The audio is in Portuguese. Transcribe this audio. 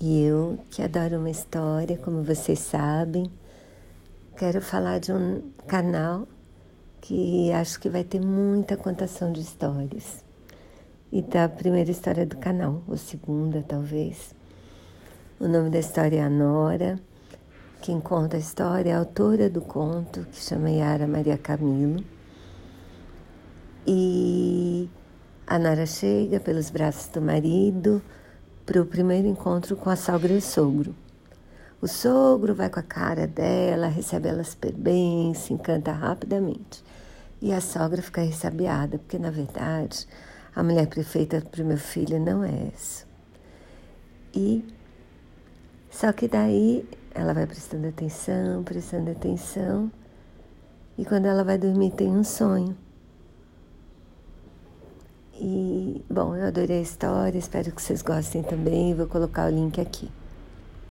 E eu, que adoro uma história, como vocês sabem, quero falar de um canal que acho que vai ter muita contação de histórias. E da primeira história do canal, ou segunda talvez. O nome da história é a Nora. Quem conta a história é a autora do conto, que chama Yara Maria Camilo. E a Nora chega pelos braços do marido para o primeiro encontro com a sogra e o sogro. O sogro vai com a cara dela, recebe ela super bem, se encanta rapidamente. E a sogra fica ressabiada, porque na verdade a mulher perfeita para o meu filho não é essa. E só que daí ela vai prestando atenção, prestando atenção, e quando ela vai dormir tem um sonho. E, bom, eu adorei a história, espero que vocês gostem também. Vou colocar o link aqui.